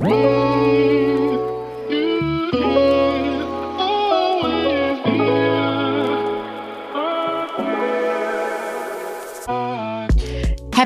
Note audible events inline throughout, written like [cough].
Whoa!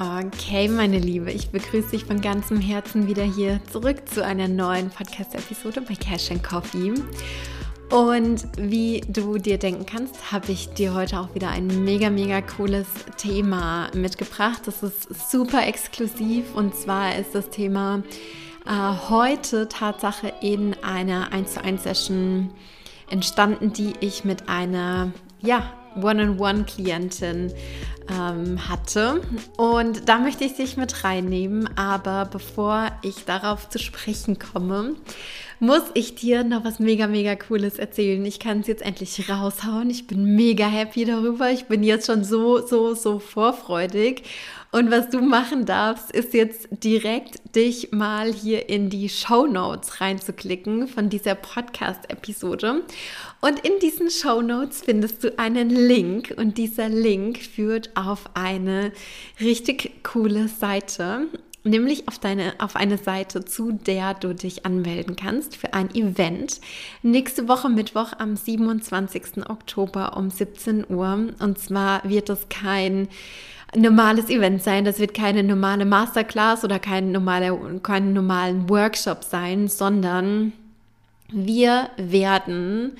Okay, meine Liebe, ich begrüße dich von ganzem Herzen wieder hier zurück zu einer neuen Podcast-Episode bei Cash and Coffee. Und wie du dir denken kannst, habe ich dir heute auch wieder ein mega, mega cooles Thema mitgebracht. Das ist super exklusiv und zwar ist das Thema äh, heute Tatsache in einer 1 zu 1 Session entstanden, die ich mit einer ja, One-on-One-Klientin ähm, hatte. Und da möchte ich dich mit reinnehmen. Aber bevor ich darauf zu sprechen komme, muss ich dir noch was mega, mega Cooles erzählen. Ich kann es jetzt endlich raushauen. Ich bin mega happy darüber. Ich bin jetzt schon so, so, so vorfreudig. Und was du machen darfst, ist jetzt direkt dich mal hier in die Show Notes reinzuklicken von dieser Podcast-Episode. Und in diesen Show Notes findest du einen Link und dieser Link führt auf eine richtig coole Seite nämlich auf, deine, auf eine Seite, zu der du dich anmelden kannst für ein Event. Nächste Woche Mittwoch am 27. Oktober um 17 Uhr. Und zwar wird es kein normales Event sein. Das wird keine normale Masterclass oder kein normaler, keinen normalen Workshop sein, sondern wir werden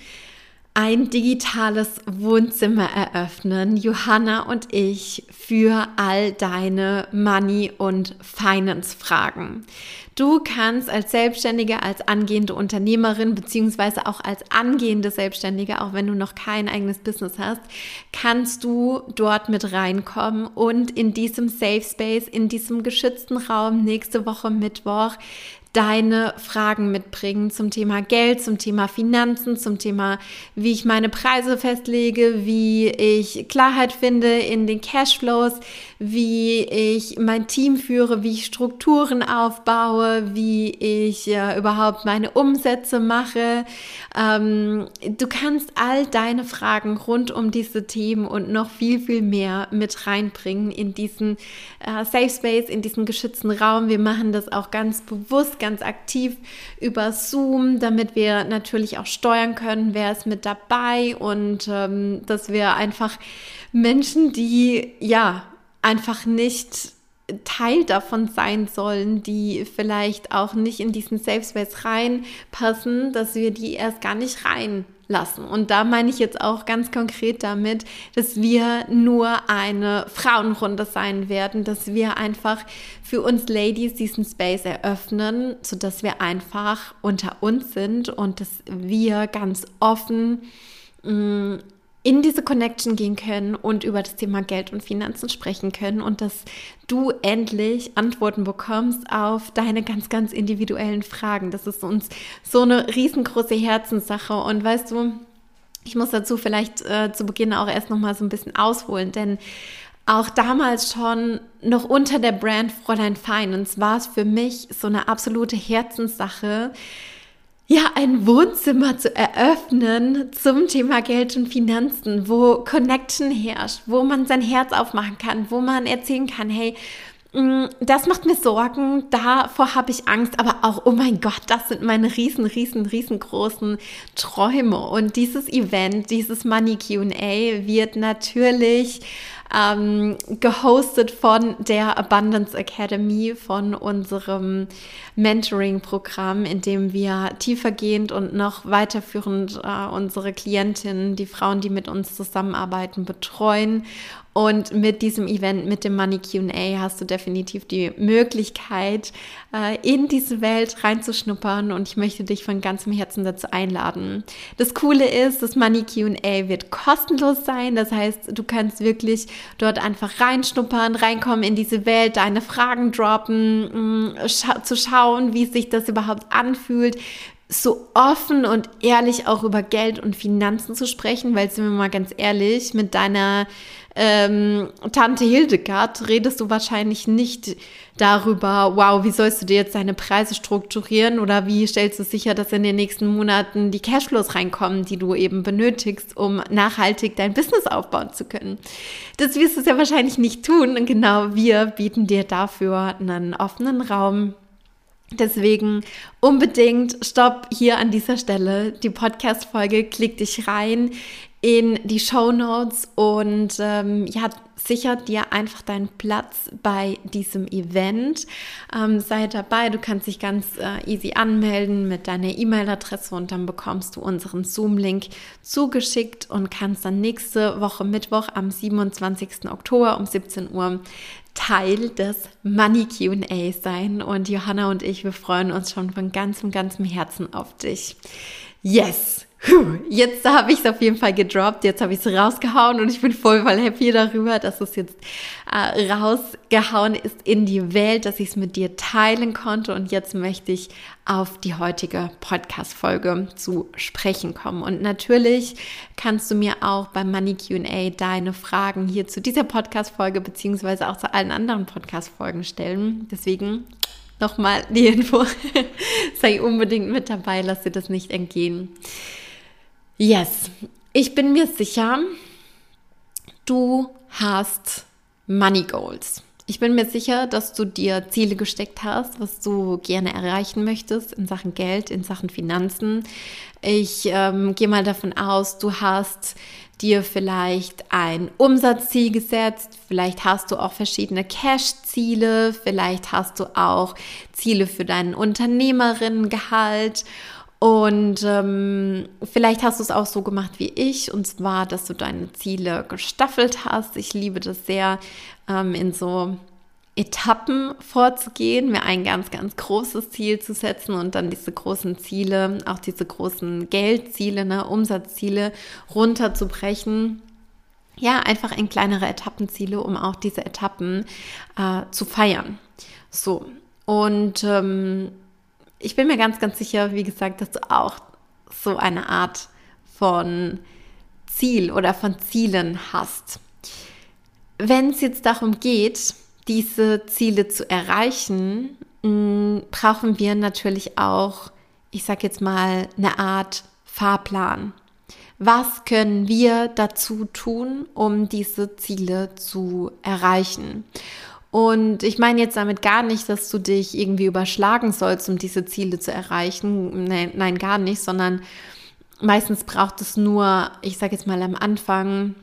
ein digitales Wohnzimmer eröffnen, Johanna und ich, für all deine Money- und Finance-Fragen. Du kannst als Selbstständige, als angehende Unternehmerin, beziehungsweise auch als angehende Selbstständige, auch wenn du noch kein eigenes Business hast, kannst du dort mit reinkommen und in diesem Safe Space, in diesem geschützten Raum nächste Woche Mittwoch deine Fragen mitbringen zum Thema Geld, zum Thema Finanzen, zum Thema, wie ich meine Preise festlege, wie ich Klarheit finde in den Cashflows, wie ich mein Team führe, wie ich Strukturen aufbaue, wie ich äh, überhaupt meine Umsätze mache. Ähm, du kannst all deine Fragen rund um diese Themen und noch viel, viel mehr mit reinbringen in diesen äh, Safe Space, in diesen geschützten Raum. Wir machen das auch ganz bewusst ganz aktiv über Zoom, damit wir natürlich auch steuern können, wer ist mit dabei und ähm, dass wir einfach Menschen, die ja einfach nicht Teil davon sein sollen, die vielleicht auch nicht in diesen Safe Space reinpassen, dass wir die erst gar nicht reinlassen. Und da meine ich jetzt auch ganz konkret damit, dass wir nur eine Frauenrunde sein werden, dass wir einfach für uns Ladies diesen Space eröffnen, sodass wir einfach unter uns sind und dass wir ganz offen mh, mm, in diese Connection gehen können und über das Thema Geld und Finanzen sprechen können und dass du endlich Antworten bekommst auf deine ganz, ganz individuellen Fragen. Das ist uns so eine riesengroße Herzenssache und weißt du, ich muss dazu vielleicht äh, zu Beginn auch erst noch mal so ein bisschen ausholen, denn auch damals schon noch unter der Brand Fräulein Finance war es für mich so eine absolute Herzenssache, ja, ein Wohnzimmer zu eröffnen zum Thema Geld und Finanzen, wo Connection herrscht, wo man sein Herz aufmachen kann, wo man erzählen kann, hey, mm, das macht mir Sorgen, davor habe ich Angst, aber auch, oh mein Gott, das sind meine riesen, riesen, riesengroßen Träume. Und dieses Event, dieses Money QA wird natürlich ähm, gehostet von der Abundance Academy, von unserem Mentoring-Programm, in dem wir tiefergehend und noch weiterführend äh, unsere Klientinnen, die Frauen, die mit uns zusammenarbeiten, betreuen und mit diesem Event, mit dem Money QA, hast du definitiv die Möglichkeit, äh, in diese Welt reinzuschnuppern. Und ich möchte dich von ganzem Herzen dazu einladen. Das Coole ist, das Money QA wird kostenlos sein. Das heißt, du kannst wirklich dort einfach reinschnuppern, reinkommen in diese Welt, deine Fragen droppen, mm, scha zu schauen, wie sich das überhaupt anfühlt so offen und ehrlich auch über Geld und Finanzen zu sprechen, weil sind wir mal ganz ehrlich, mit deiner ähm, Tante Hildegard redest du wahrscheinlich nicht darüber, wow, wie sollst du dir jetzt deine Preise strukturieren oder wie stellst du sicher, dass in den nächsten Monaten die Cashflows reinkommen, die du eben benötigst, um nachhaltig dein Business aufbauen zu können. Das wirst du ja wahrscheinlich nicht tun und genau wir bieten dir dafür einen offenen Raum Deswegen unbedingt stopp hier an dieser Stelle die Podcast-Folge, klick dich rein in die Show Notes und ähm, ja, sichert dir einfach deinen Platz bei diesem Event. Ähm, sei dabei, du kannst dich ganz äh, easy anmelden mit deiner E-Mail-Adresse und dann bekommst du unseren Zoom-Link zugeschickt und kannst dann nächste Woche Mittwoch am 27. Oktober um 17 Uhr Teil des Money QA sein. Und Johanna und ich, wir freuen uns schon von ganzem, ganzem Herzen auf dich. Yes! Jetzt habe ich es auf jeden Fall gedroppt, jetzt habe ich es rausgehauen und ich bin voll, voll happy darüber, dass es jetzt äh, rausgehauen ist in die Welt, dass ich es mit dir teilen konnte und jetzt möchte ich auf die heutige Podcast-Folge zu sprechen kommen. Und natürlich kannst du mir auch beim Money QA deine Fragen hier zu dieser Podcast-Folge beziehungsweise auch zu allen anderen Podcast-Folgen stellen. Deswegen nochmal die Info. [laughs] Sei unbedingt mit dabei, lass dir das nicht entgehen. Yes, ich bin mir sicher, du hast Money Goals. Ich bin mir sicher, dass du dir Ziele gesteckt hast, was du gerne erreichen möchtest in Sachen Geld, in Sachen Finanzen. Ich ähm, gehe mal davon aus, du hast dir vielleicht ein Umsatzziel gesetzt, vielleicht hast du auch verschiedene Cash-Ziele, vielleicht hast du auch Ziele für deinen Unternehmerinnengehalt und ähm, vielleicht hast du es auch so gemacht wie ich, und zwar, dass du deine Ziele gestaffelt hast. Ich liebe das sehr, ähm, in so Etappen vorzugehen, mir ein ganz, ganz großes Ziel zu setzen und dann diese großen Ziele, auch diese großen Geldziele, ne, Umsatzziele runterzubrechen. Ja, einfach in kleinere Etappenziele, um auch diese Etappen äh, zu feiern. So, und ähm, ich bin mir ganz, ganz sicher, wie gesagt, dass du auch so eine Art von Ziel oder von Zielen hast. Wenn es jetzt darum geht, diese Ziele zu erreichen, mm, brauchen wir natürlich auch, ich sage jetzt mal, eine Art Fahrplan. Was können wir dazu tun, um diese Ziele zu erreichen? Und ich meine jetzt damit gar nicht, dass du dich irgendwie überschlagen sollst, um diese Ziele zu erreichen. Nein, nein gar nicht, sondern meistens braucht es nur, ich sage jetzt mal am Anfang,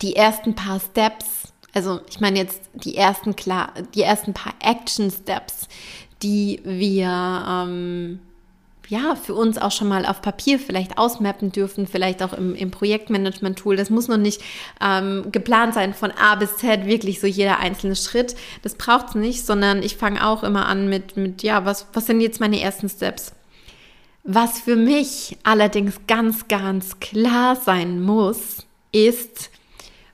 die ersten paar Steps. Also ich meine jetzt die ersten klar, die ersten paar Action Steps, die wir ähm, ja, für uns auch schon mal auf Papier vielleicht ausmappen dürfen, vielleicht auch im, im Projektmanagement-Tool. Das muss noch nicht ähm, geplant sein von A bis Z, wirklich so jeder einzelne Schritt. Das braucht es nicht, sondern ich fange auch immer an mit, mit, ja, was, was sind jetzt meine ersten Steps? Was für mich allerdings ganz, ganz klar sein muss, ist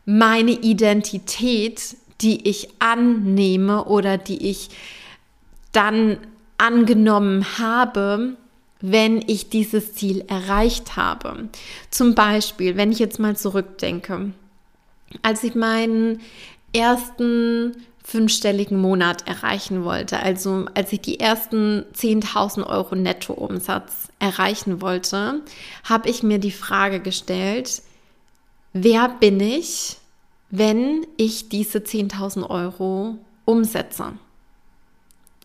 meine Identität, die ich annehme oder die ich dann angenommen habe, wenn ich dieses Ziel erreicht habe. Zum Beispiel, wenn ich jetzt mal zurückdenke, als ich meinen ersten fünfstelligen Monat erreichen wollte, also als ich die ersten 10.000 Euro Nettoumsatz erreichen wollte, habe ich mir die Frage gestellt, wer bin ich, wenn ich diese 10.000 Euro umsetze?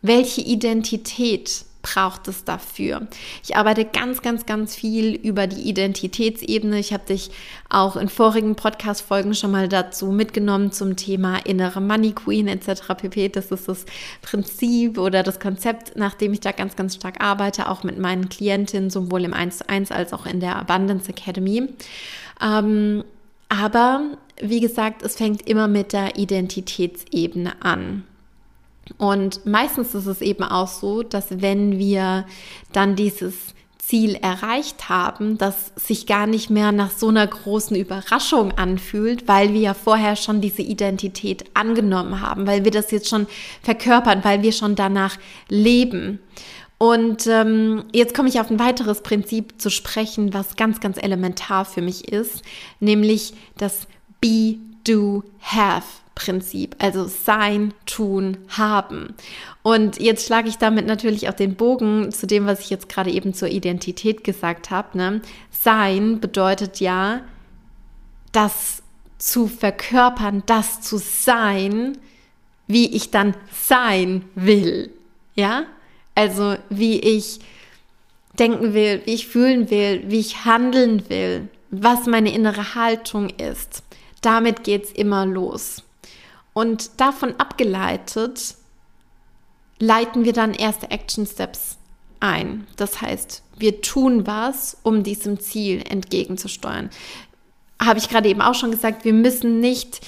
Welche Identität braucht es dafür? Ich arbeite ganz, ganz, ganz viel über die Identitätsebene. Ich habe dich auch in vorigen Podcast-Folgen schon mal dazu mitgenommen zum Thema innere Money Queen etc. pp. Das ist das Prinzip oder das Konzept, nach dem ich da ganz, ganz stark arbeite, auch mit meinen Klientinnen, sowohl im 1 zu 1 als auch in der Abundance Academy. Ähm, aber wie gesagt, es fängt immer mit der Identitätsebene an. Und meistens ist es eben auch so, dass wenn wir dann dieses Ziel erreicht haben, das sich gar nicht mehr nach so einer großen Überraschung anfühlt, weil wir ja vorher schon diese Identität angenommen haben, weil wir das jetzt schon verkörpern, weil wir schon danach leben. Und ähm, jetzt komme ich auf ein weiteres Prinzip zu sprechen, was ganz, ganz elementar für mich ist, nämlich das Be, Do, Have. Prinzip, also sein, tun, haben. Und jetzt schlage ich damit natürlich auch den Bogen zu dem, was ich jetzt gerade eben zur Identität gesagt habe. Ne? Sein bedeutet ja, das zu verkörpern, das zu sein, wie ich dann sein will. Ja? Also wie ich denken will, wie ich fühlen will, wie ich handeln will, was meine innere Haltung ist. Damit geht es immer los. Und davon abgeleitet leiten wir dann erste Action Steps ein. Das heißt, wir tun was, um diesem Ziel entgegenzusteuern. Habe ich gerade eben auch schon gesagt, wir müssen nicht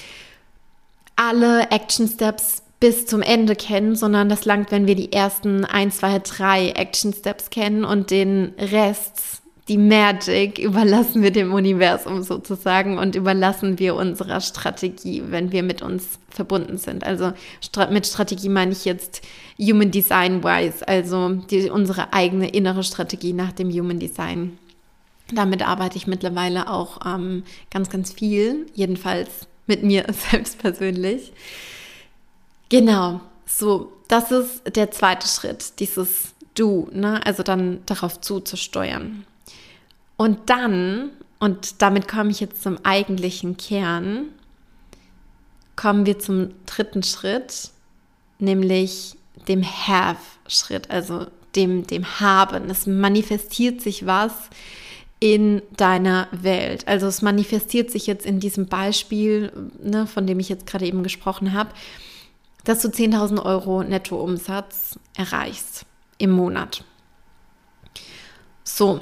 alle Action Steps bis zum Ende kennen, sondern das langt, wenn wir die ersten ein, zwei, drei Action Steps kennen und den Rest die Magic überlassen wir dem Universum sozusagen und überlassen wir unserer Strategie, wenn wir mit uns verbunden sind. Also mit Strategie meine ich jetzt Human Design Wise, also die, unsere eigene innere Strategie nach dem Human Design. Damit arbeite ich mittlerweile auch ähm, ganz, ganz viel, jedenfalls mit mir [laughs] selbst persönlich. Genau, so, das ist der zweite Schritt, dieses Du, ne? also dann darauf zuzusteuern. Und dann, und damit komme ich jetzt zum eigentlichen Kern, kommen wir zum dritten Schritt, nämlich dem Have-Schritt, also dem, dem Haben. Es manifestiert sich was in deiner Welt. Also es manifestiert sich jetzt in diesem Beispiel, ne, von dem ich jetzt gerade eben gesprochen habe, dass du 10.000 Euro Nettoumsatz erreichst im Monat. So,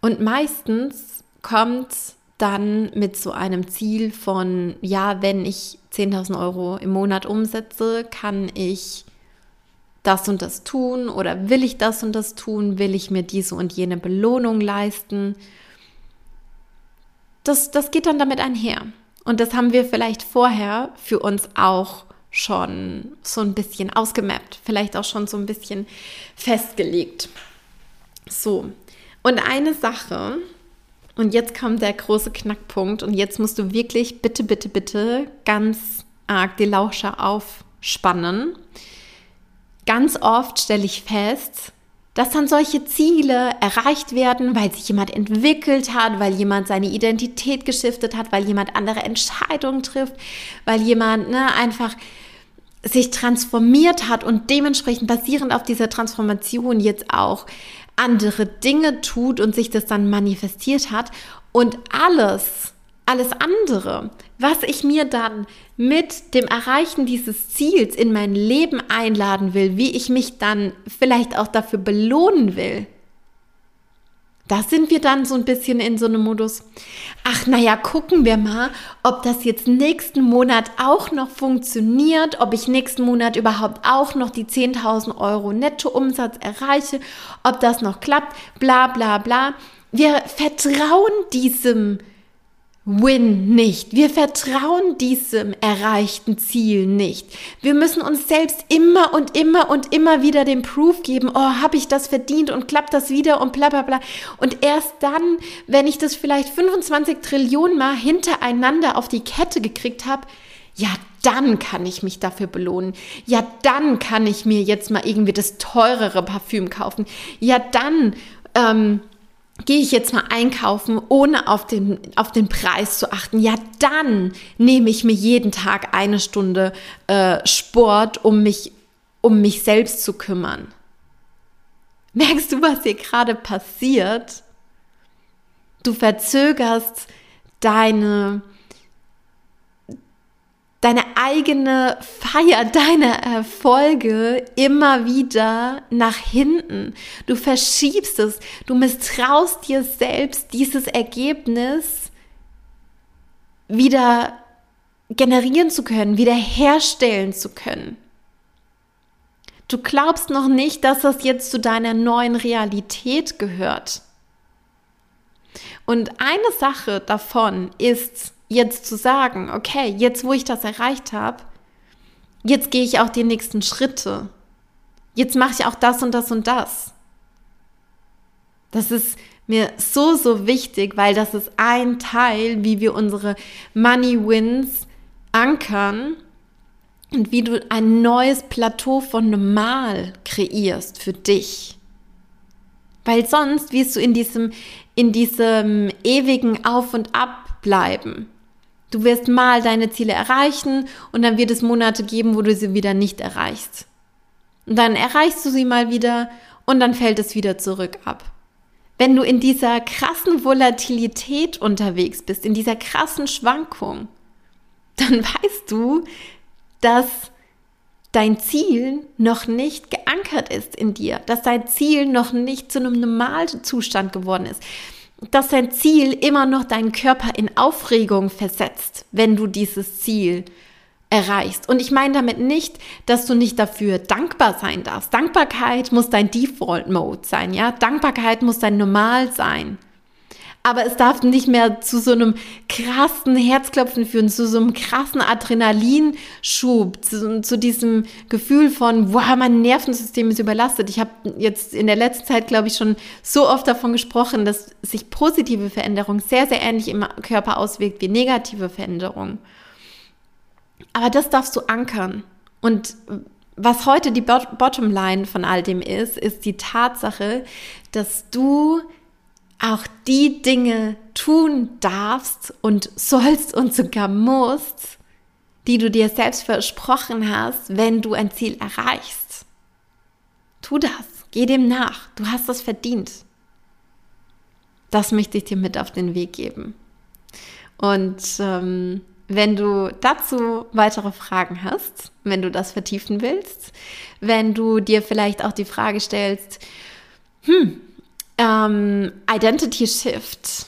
und meistens kommt dann mit so einem Ziel von, ja, wenn ich 10.000 Euro im Monat umsetze, kann ich das und das tun oder will ich das und das tun, will ich mir diese und jene Belohnung leisten. Das, das geht dann damit einher. Und das haben wir vielleicht vorher für uns auch schon so ein bisschen ausgemappt, vielleicht auch schon so ein bisschen festgelegt. So, und eine Sache, und jetzt kommt der große Knackpunkt, und jetzt musst du wirklich bitte, bitte, bitte ganz arg die Lauscher aufspannen. Ganz oft stelle ich fest, dass dann solche Ziele erreicht werden, weil sich jemand entwickelt hat, weil jemand seine Identität geschiftet hat, weil jemand andere Entscheidungen trifft, weil jemand ne, einfach sich transformiert hat und dementsprechend basierend auf dieser Transformation jetzt auch andere Dinge tut und sich das dann manifestiert hat. Und alles, alles andere, was ich mir dann mit dem Erreichen dieses Ziels in mein Leben einladen will, wie ich mich dann vielleicht auch dafür belohnen will, da sind wir dann so ein bisschen in so einem Modus, ach naja, gucken wir mal, ob das jetzt nächsten Monat auch noch funktioniert, ob ich nächsten Monat überhaupt auch noch die 10.000 Euro Nettoumsatz erreiche, ob das noch klappt, bla bla bla. Wir vertrauen diesem Win nicht. Wir vertrauen diesem erreichten Ziel nicht. Wir müssen uns selbst immer und immer und immer wieder den Proof geben, oh, habe ich das verdient und klappt das wieder und bla bla bla. Und erst dann, wenn ich das vielleicht 25 Trillionen Mal hintereinander auf die Kette gekriegt habe, ja, dann kann ich mich dafür belohnen. Ja, dann kann ich mir jetzt mal irgendwie das teurere Parfüm kaufen. Ja, dann ähm, gehe ich jetzt mal einkaufen, ohne auf den, auf den Preis zu achten, ja, dann nehme ich mir jeden Tag eine Stunde äh, Sport, um mich, um mich selbst zu kümmern. Merkst du, was hier gerade passiert? Du verzögerst deine, deine eigene Feier, [laughs] deine Erfolge immer wieder nach hinten. Du verschiebst es, du misstraust dir selbst dieses Ergebnis wieder generieren zu können, wieder herstellen zu können. Du glaubst noch nicht, dass das jetzt zu deiner neuen Realität gehört. Und eine Sache davon ist, jetzt zu sagen, okay, jetzt wo ich das erreicht habe, jetzt gehe ich auch die nächsten Schritte. jetzt mache ich auch das und das und das. Das ist mir so, so wichtig, weil das ist ein Teil, wie wir unsere Money Wins ankern und wie du ein neues Plateau von normal kreierst für dich. Weil sonst wirst du in diesem, in diesem ewigen Auf und Ab bleiben. Du wirst mal deine Ziele erreichen und dann wird es Monate geben, wo du sie wieder nicht erreichst. Und dann erreichst du sie mal wieder und dann fällt es wieder zurück ab. Wenn du in dieser krassen Volatilität unterwegs bist, in dieser krassen Schwankung, dann [laughs] weißt du, dass dein Ziel noch nicht geankert ist in dir, dass dein Ziel noch nicht zu einem Normalzustand geworden ist, dass dein Ziel immer noch deinen Körper in Aufregung versetzt, wenn du dieses Ziel erreichst. Und ich meine damit nicht, dass du nicht dafür dankbar sein darfst. Dankbarkeit muss dein Default Mode sein, ja? Dankbarkeit muss dein Normal sein. Aber es darf nicht mehr zu so einem krassen Herzklopfen führen, zu so einem krassen Adrenalinschub, zu, zu diesem Gefühl von, wow, mein Nervensystem ist überlastet. Ich habe jetzt in der letzten Zeit, glaube ich, schon so oft davon gesprochen, dass sich positive Veränderung sehr, sehr ähnlich im Körper auswirkt wie negative Veränderung. Aber das darfst du ankern. Und was heute die Bottomline von all dem ist, ist die Tatsache, dass du auch die Dinge tun darfst und sollst und sogar musst, die du dir selbst versprochen hast, wenn du ein Ziel erreichst. Tu das, geh dem nach, du hast das verdient. Das möchte ich dir mit auf den Weg geben. Und ähm, wenn du dazu weitere Fragen hast, wenn du das vertiefen willst, wenn du dir vielleicht auch die Frage stellst, hm, ähm, Identity Shift.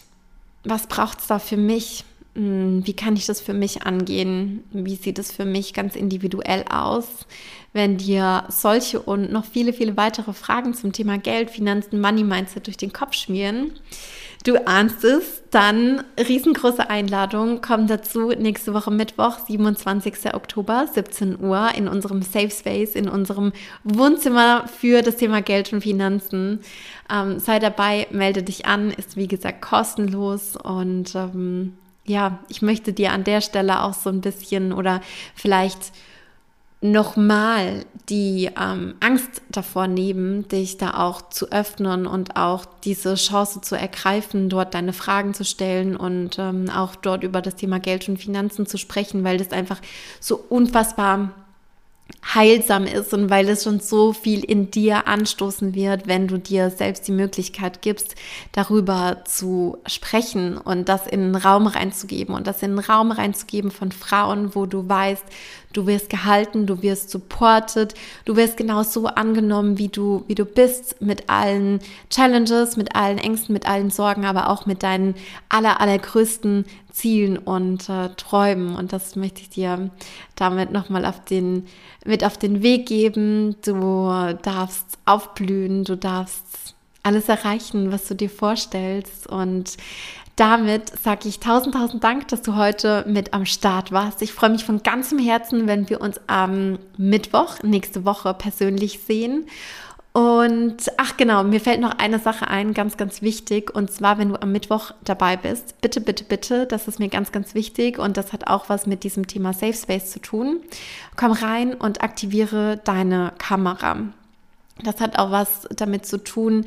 Was braucht es da für mich? Hm, wie kann ich das für mich angehen? Wie sieht es für mich ganz individuell aus? Wenn dir solche und noch viele, viele weitere Fragen zum Thema Geld, Finanzen, Money Mindset durch den Kopf schmieren, Du ahnst es, dann riesengroße Einladung kommt dazu nächste Woche Mittwoch, 27. Oktober, 17 Uhr in unserem Safe Space, in unserem Wohnzimmer für das Thema Geld und Finanzen. Ähm, sei dabei, melde dich an, ist wie gesagt kostenlos und ähm, ja, ich möchte dir an der Stelle auch so ein bisschen oder vielleicht nochmal die ähm, Angst davor nehmen, dich da auch zu öffnen und auch diese Chance zu ergreifen, dort deine Fragen zu stellen und ähm, auch dort über das Thema Geld und Finanzen zu sprechen, weil das einfach so unfassbar heilsam ist und weil es schon so viel in dir anstoßen wird, wenn du dir selbst die Möglichkeit gibst, darüber zu sprechen und das in den Raum reinzugeben und das in den Raum reinzugeben von Frauen, wo du weißt, du wirst gehalten, du wirst supported, du wirst genau so angenommen, wie du, wie du bist, mit allen Challenges, mit allen Ängsten, mit allen Sorgen, aber auch mit deinen aller, allergrößten Zielen und äh, Träumen. Und das möchte ich dir damit nochmal auf den, mit auf den Weg geben. Du darfst aufblühen, du darfst alles erreichen, was du dir vorstellst. Und damit sage ich tausend, tausend Dank, dass du heute mit am Start warst. Ich freue mich von ganzem Herzen, wenn wir uns am Mittwoch nächste Woche persönlich sehen. Und ach genau, mir fällt noch eine Sache ein, ganz, ganz wichtig. Und zwar, wenn du am Mittwoch dabei bist, bitte, bitte, bitte, das ist mir ganz, ganz wichtig. Und das hat auch was mit diesem Thema Safe Space zu tun. Komm rein und aktiviere deine Kamera. Das hat auch was damit zu tun,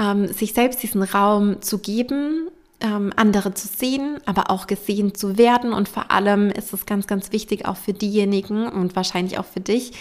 ähm, sich selbst diesen Raum zu geben, ähm, andere zu sehen, aber auch gesehen zu werden. Und vor allem ist es ganz, ganz wichtig auch für diejenigen und wahrscheinlich auch für dich,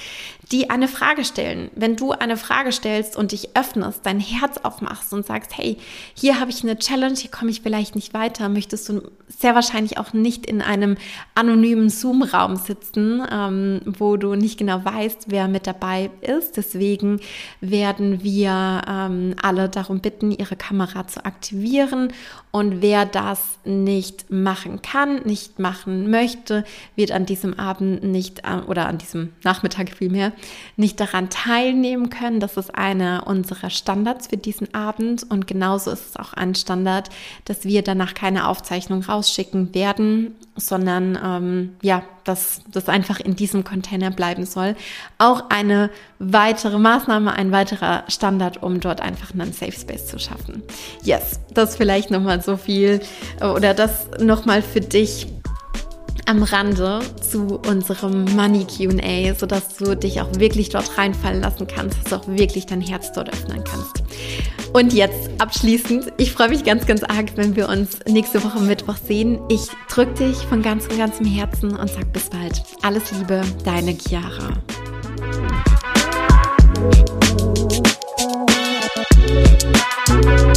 die eine Frage stellen. Wenn du eine Frage stellst und dich öffnest, dein Herz aufmachst und sagst, hey, hier habe ich eine Challenge, hier komme ich vielleicht nicht weiter, möchtest du sehr wahrscheinlich auch nicht in einem anonymen Zoom-Raum sitzen, ähm, wo du nicht genau weißt, wer mit dabei ist. Deswegen werden wir ähm, alle darum bitten, ihre Kamera zu aktivieren und wer das nicht machen kann, nicht machen möchte, wird an diesem Abend nicht äh, oder an diesem Nachmittag vielmehr nicht daran teilnehmen können. Das ist einer unserer Standards für diesen Abend und genauso ist es auch ein Standard, dass wir danach keine Aufzeichnung rausschicken werden sondern ähm, ja, dass das einfach in diesem Container bleiben soll. Auch eine weitere Maßnahme, ein weiterer Standard, um dort einfach einen Safe Space zu schaffen. Yes, das vielleicht nochmal so viel oder das nochmal für dich am Rande zu unserem Money QA, sodass du dich auch wirklich dort reinfallen lassen kannst, dass du auch wirklich dein Herz dort öffnen kannst. Und jetzt abschließend, ich freue mich ganz, ganz arg, wenn wir uns nächste Woche Mittwoch sehen. Ich drücke dich von ganzem, ganzem Herzen und sag bis bald. Alles Liebe, deine Chiara. Thank